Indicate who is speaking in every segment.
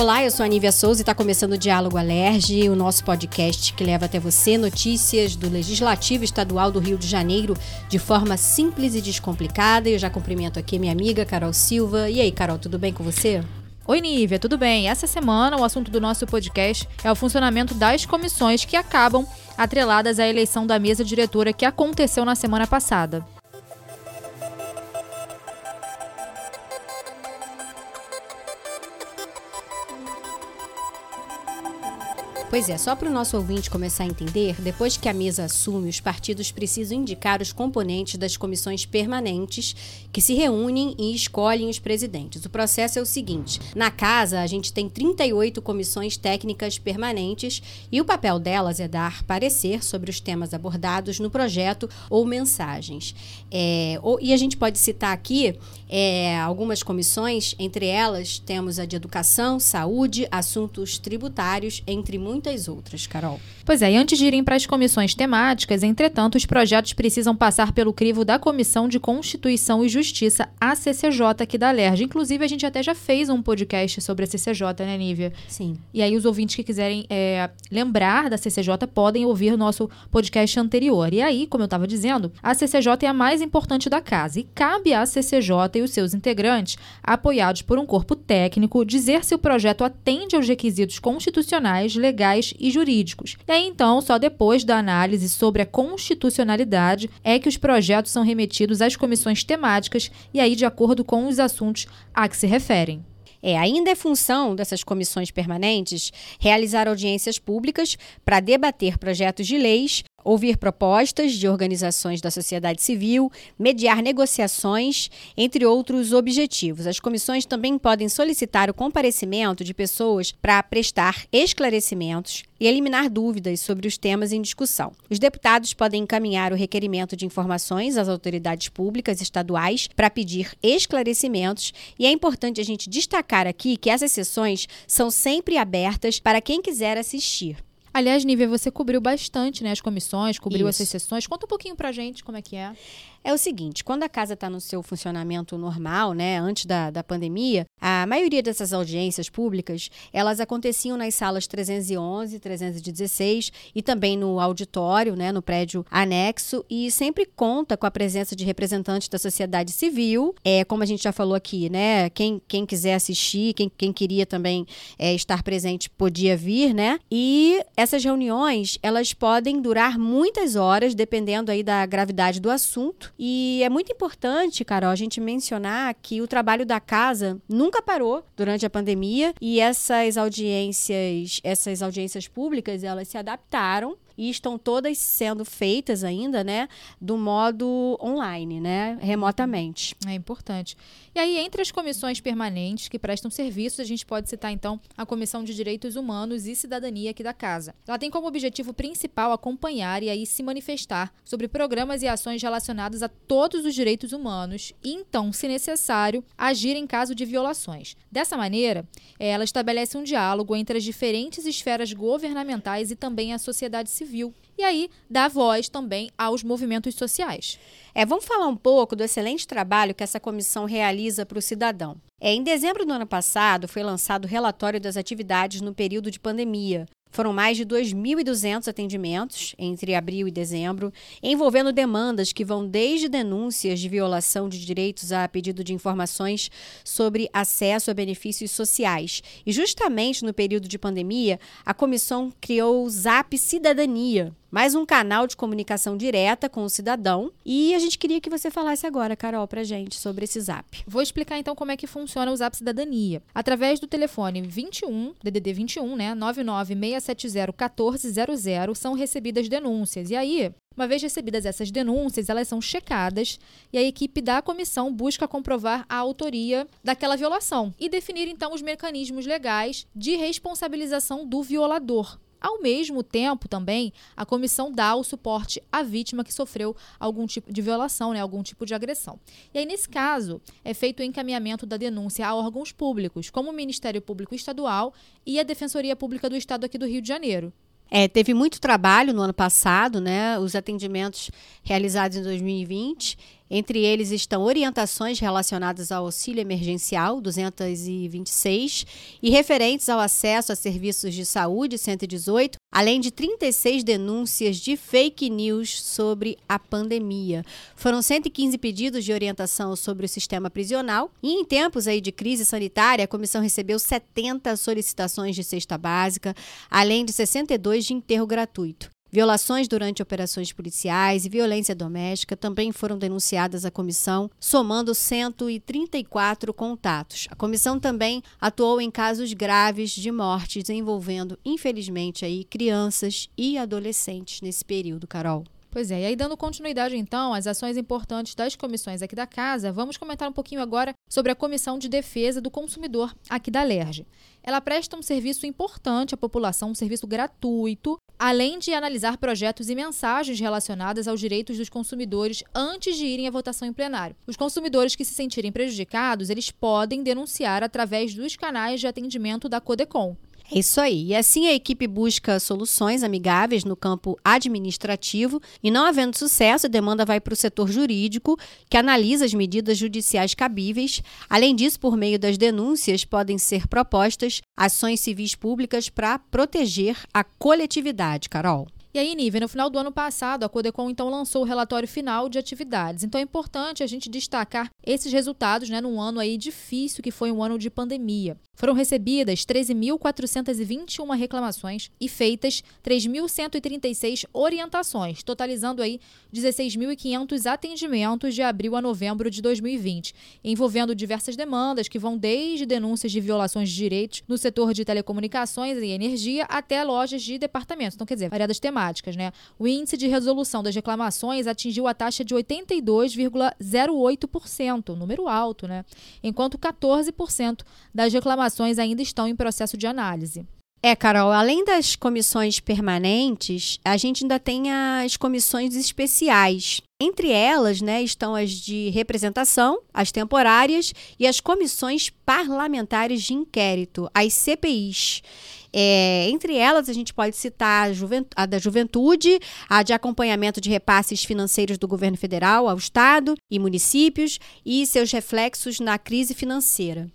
Speaker 1: Olá, eu sou a Nívia Souza e está começando o Diálogo Alerge, o nosso podcast que leva até você notícias do Legislativo Estadual do Rio de Janeiro de forma simples e descomplicada. Eu já cumprimento aqui minha amiga Carol Silva. E aí, Carol, tudo bem com você?
Speaker 2: Oi, Nívia, tudo bem? Essa semana o assunto do nosso podcast é o funcionamento das comissões que acabam atreladas à eleição da mesa diretora que aconteceu na semana passada.
Speaker 1: Pois é, só para o nosso ouvinte começar a entender, depois que a mesa assume, os partidos precisam indicar os componentes das comissões permanentes que se reúnem e escolhem os presidentes. O processo é o seguinte: na casa, a gente tem 38 comissões técnicas permanentes e o papel delas é dar parecer sobre os temas abordados no projeto ou mensagens. É, ou, e a gente pode citar aqui é, algumas comissões, entre elas temos a de educação, saúde, assuntos tributários, entre muitas muitas outras, Carol.
Speaker 2: Pois é, e antes de irem para as comissões temáticas, entretanto, os projetos precisam passar pelo crivo da Comissão de Constituição e Justiça, a CCJ, aqui da LERJ. Inclusive, a gente até já fez um podcast sobre a CCJ, né, Nívia?
Speaker 1: Sim.
Speaker 2: E aí, os ouvintes que quiserem é, lembrar da CCJ podem ouvir o nosso podcast anterior. E aí, como eu estava dizendo, a CCJ é a mais importante da casa e cabe à CCJ e os seus integrantes, apoiados por um corpo técnico, dizer se o projeto atende aos requisitos constitucionais, legais e jurídicos. E aí, então, só depois da análise sobre a constitucionalidade é que os projetos são remetidos às comissões temáticas e aí de acordo com os assuntos a que se referem.
Speaker 1: É, ainda é função dessas comissões permanentes realizar audiências públicas para debater projetos de leis ouvir propostas de organizações da sociedade civil, mediar negociações, entre outros objetivos. As comissões também podem solicitar o comparecimento de pessoas para prestar esclarecimentos e eliminar dúvidas sobre os temas em discussão. Os deputados podem encaminhar o requerimento de informações às autoridades públicas estaduais para pedir esclarecimentos, e é importante a gente destacar aqui que essas sessões são sempre abertas para quem quiser assistir.
Speaker 2: Aliás, Nívia, você cobriu bastante né, as comissões, cobriu Isso. essas sessões. Conta um pouquinho pra gente como é que é
Speaker 1: é o seguinte: quando a casa está no seu funcionamento normal, né, antes da, da pandemia, a maioria dessas audiências públicas elas aconteciam nas salas 311, 316 e também no auditório, né, no prédio anexo, e sempre conta com a presença de representantes da sociedade civil. É, como a gente já falou aqui, né? Quem, quem quiser assistir, quem, quem queria também é, estar presente podia vir, né? E essas reuniões elas podem durar muitas horas, dependendo aí da gravidade do assunto. E é muito importante, Carol, a gente mencionar que o trabalho da casa nunca parou durante a pandemia e essas audiências, essas audiências públicas, elas se adaptaram e estão todas sendo feitas ainda, né, do modo online, né, remotamente.
Speaker 2: É importante. E aí, entre as comissões permanentes que prestam serviços, a gente pode citar então a Comissão de Direitos Humanos e Cidadania aqui da casa. Ela tem como objetivo principal acompanhar e aí se manifestar sobre programas e ações relacionados a todos os direitos humanos e então, se necessário, agir em caso de violações. Dessa maneira, ela estabelece um diálogo entre as diferentes esferas governamentais e também a sociedade civil civil. E aí dá voz também aos movimentos sociais.
Speaker 1: É, vamos falar um pouco do excelente trabalho que essa comissão realiza para o cidadão. É, em dezembro do ano passado, foi lançado o relatório das atividades no período de pandemia, foram mais de 2.200 atendimentos entre abril e dezembro, envolvendo demandas que vão desde denúncias de violação de direitos a pedido de informações sobre acesso a benefícios sociais. E justamente no período de pandemia, a comissão criou o Zap Cidadania, mais um canal de comunicação direta com o cidadão. E a gente queria que você falasse agora, Carol, pra gente sobre esse Zap.
Speaker 2: Vou explicar então como é que funciona o Zap Cidadania. Através do telefone 21, DDD 21, né, 996701400 são recebidas denúncias. E aí, uma vez recebidas essas denúncias, elas são checadas e a equipe da comissão busca comprovar a autoria daquela violação e definir então os mecanismos legais de responsabilização do violador. Ao mesmo tempo, também, a comissão dá o suporte à vítima que sofreu algum tipo de violação, né, algum tipo de agressão. E aí, nesse caso, é feito o encaminhamento da denúncia a órgãos públicos, como o Ministério Público Estadual e a Defensoria Pública do Estado aqui do Rio de Janeiro.
Speaker 1: É, teve muito trabalho no ano passado, né? Os atendimentos realizados em 2020 Entre eles estão orientações relacionadas ao auxílio emergencial 226 e referentes ao acesso a serviços de saúde 118, além de 36 denúncias de fake news sobre a pandemia. Foram 115 pedidos de orientação sobre o sistema prisional e em tempos aí de crise sanitária, a comissão recebeu 70 solicitações de cesta básica, além de 62 de enterro gratuito. Violações durante operações policiais e violência doméstica também foram denunciadas à comissão, somando 134 contatos. A comissão também atuou em casos graves de mortes envolvendo, infelizmente, aí crianças e adolescentes nesse período, Carol.
Speaker 2: Pois é, e aí dando continuidade então às ações importantes das comissões aqui da casa, vamos comentar um pouquinho agora sobre a Comissão de Defesa do Consumidor aqui da LERJ. Ela presta um serviço importante à população, um serviço gratuito, além de analisar projetos e mensagens relacionadas aos direitos dos consumidores antes de irem à votação em plenário. Os consumidores que se sentirem prejudicados, eles podem denunciar através dos canais de atendimento da Codecom.
Speaker 1: É isso aí. E assim a equipe busca soluções amigáveis no campo administrativo e, não havendo sucesso, a demanda vai para o setor jurídico, que analisa as medidas judiciais cabíveis. Além disso, por meio das denúncias, podem ser propostas ações civis públicas para proteger a coletividade, Carol.
Speaker 2: E aí, Nível, no final do ano passado, a Codecom então lançou o relatório final de atividades. Então é importante a gente destacar esses resultados, né, num ano aí difícil que foi um ano de pandemia. Foram recebidas 13.421 reclamações e feitas 3.136 orientações, totalizando aí 16.500 atendimentos de abril a novembro de 2020, envolvendo diversas demandas que vão desde denúncias de violações de direitos no setor de telecomunicações e energia até lojas de departamentos. Então, quer dizer, variadas temáticas temáticas, né? O índice de resolução das reclamações atingiu a taxa de 82,08%, número alto, né? Enquanto 14% das reclamações ainda estão em processo de análise.
Speaker 1: É, Carol, além das comissões permanentes, a gente ainda tem as comissões especiais. Entre elas, né, estão as de representação, as temporárias e as comissões parlamentares de inquérito, as CPIs. É, entre elas, a gente pode citar a, a da juventude, a de acompanhamento de repasses financeiros do governo federal ao Estado e municípios e seus reflexos na crise financeira.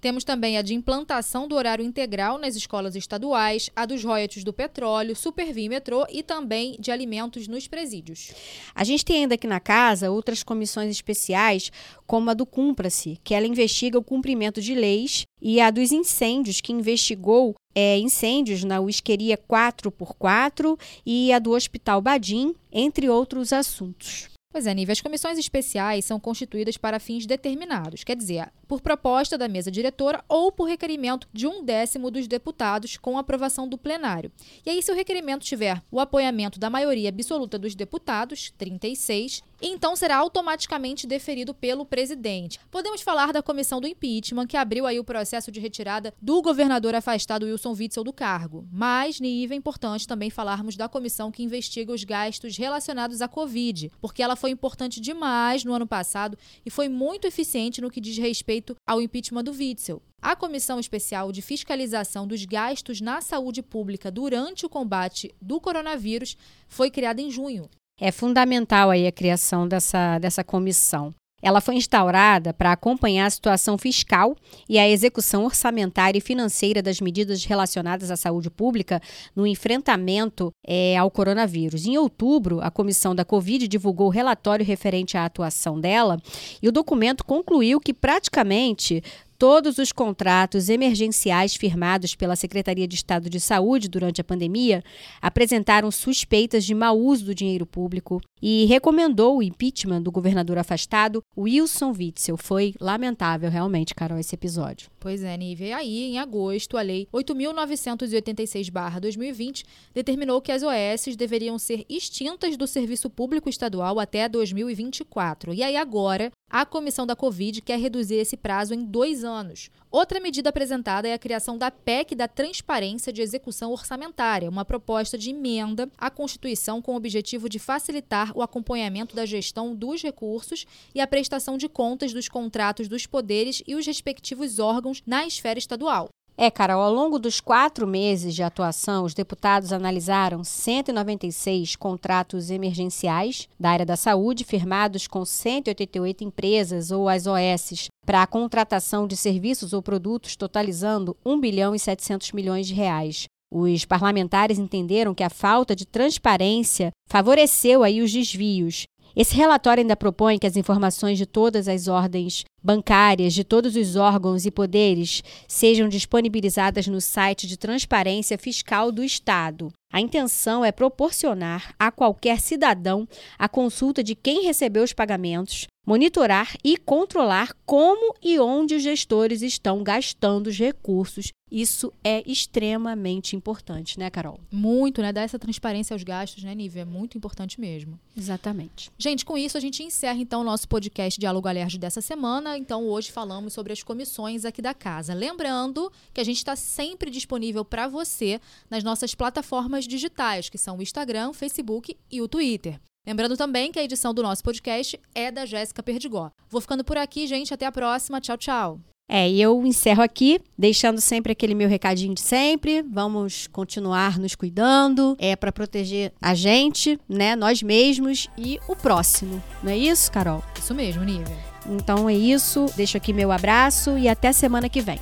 Speaker 2: Temos também a de implantação do horário integral nas escolas estaduais, a dos royalties do petróleo, Supervia e metrô e também de alimentos nos presídios.
Speaker 1: A gente tem ainda aqui na casa outras comissões especiais, como a do Cumpra-se, que ela investiga o cumprimento de leis, e a dos incêndios, que investigou é, incêndios na Whiskeria 4x4 e a do Hospital Badim, entre outros assuntos.
Speaker 2: Pois é, Nível, as comissões especiais são constituídas para fins determinados, quer dizer, por proposta da mesa diretora ou por requerimento de um décimo dos deputados com aprovação do plenário. E aí, se o requerimento tiver o apoiamento da maioria absoluta dos deputados, 36, então será automaticamente deferido pelo presidente. Podemos falar da comissão do impeachment, que abriu aí o processo de retirada do governador afastado Wilson Witzel do cargo. Mas, nível é importante também falarmos da comissão que investiga os gastos relacionados à Covid, porque ela foi importante demais no ano passado e foi muito eficiente no que diz respeito ao impeachment do Witzel. A Comissão Especial de Fiscalização dos Gastos na Saúde Pública durante o combate do coronavírus foi criada em junho.
Speaker 1: É fundamental aí a criação dessa, dessa comissão. Ela foi instaurada para acompanhar a situação fiscal e a execução orçamentária e financeira das medidas relacionadas à saúde pública no enfrentamento é, ao coronavírus. Em outubro, a comissão da Covid divulgou o relatório referente à atuação dela e o documento concluiu que praticamente Todos os contratos emergenciais firmados pela Secretaria de Estado de Saúde durante a pandemia apresentaram suspeitas de mau uso do dinheiro público e recomendou o impeachment do governador afastado, Wilson Witzel. Foi lamentável, realmente, Carol, esse episódio.
Speaker 2: Pois é, Nívia. E aí, em agosto, a Lei 8.986-2020 determinou que as OS deveriam ser extintas do serviço público estadual até 2024. E aí, agora, a comissão da Covid quer reduzir esse prazo em dois anos. Outra medida apresentada é a criação da PEC da Transparência de Execução Orçamentária, uma proposta de emenda à Constituição com o objetivo de facilitar o acompanhamento da gestão dos recursos e a prestação de contas dos contratos dos poderes e os respectivos órgãos na esfera estadual.
Speaker 1: É, Carol, ao longo dos quatro meses de atuação, os deputados analisaram 196 contratos emergenciais da área da saúde, firmados com 188 empresas ou as OSs, para a contratação de serviços ou produtos totalizando 1 bilhão e 700 milhões de reais. Os parlamentares entenderam que a falta de transparência favoreceu aí os desvios esse relatório ainda propõe que as informações de todas as ordens bancárias, de todos os órgãos e poderes, sejam disponibilizadas no site de transparência fiscal do Estado. A intenção é proporcionar a qualquer cidadão a consulta de quem recebeu os pagamentos, monitorar e controlar como e onde os gestores estão gastando os recursos. Isso é extremamente importante, né, Carol?
Speaker 2: Muito, né? Dar essa transparência aos gastos, né, Nívia? É muito importante mesmo.
Speaker 1: Exatamente.
Speaker 2: Gente, com isso a gente encerra então o nosso podcast Diálogo Alerge dessa semana. Então, hoje falamos sobre as comissões aqui da casa. Lembrando que a gente está sempre disponível para você nas nossas plataformas digitais, que são o Instagram, o Facebook e o Twitter. Lembrando também que a edição do nosso podcast é da Jéssica Perdigó. Vou ficando por aqui, gente. Até a próxima. Tchau, tchau.
Speaker 1: É, e eu encerro aqui, deixando sempre aquele meu recadinho de sempre. Vamos continuar nos cuidando, é para proteger a gente, né, nós mesmos e o próximo. Não é isso, Carol?
Speaker 2: Isso mesmo, Nívia.
Speaker 1: Então é isso. Deixo aqui meu abraço e até semana que vem.